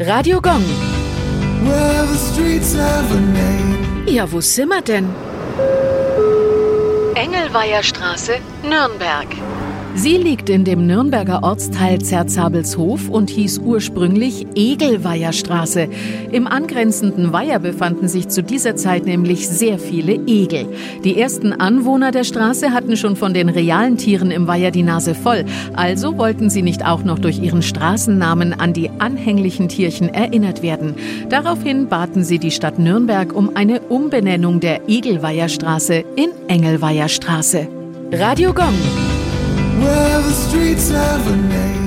Radio Gong. Well, the streets have a name. Ja, wo sind wir denn? Engelweiherstraße, Nürnberg. Sie liegt in dem Nürnberger Ortsteil Zerzabelshof und hieß ursprünglich Egelweiherstraße. Im angrenzenden Weiher befanden sich zu dieser Zeit nämlich sehr viele Egel. Die ersten Anwohner der Straße hatten schon von den realen Tieren im Weiher die Nase voll, also wollten sie nicht auch noch durch ihren Straßennamen an die anhänglichen Tierchen erinnert werden. Daraufhin baten sie die Stadt Nürnberg um eine Umbenennung der Egelweiherstraße in Engelweiherstraße. Radio Gong. Well, the streets have a name.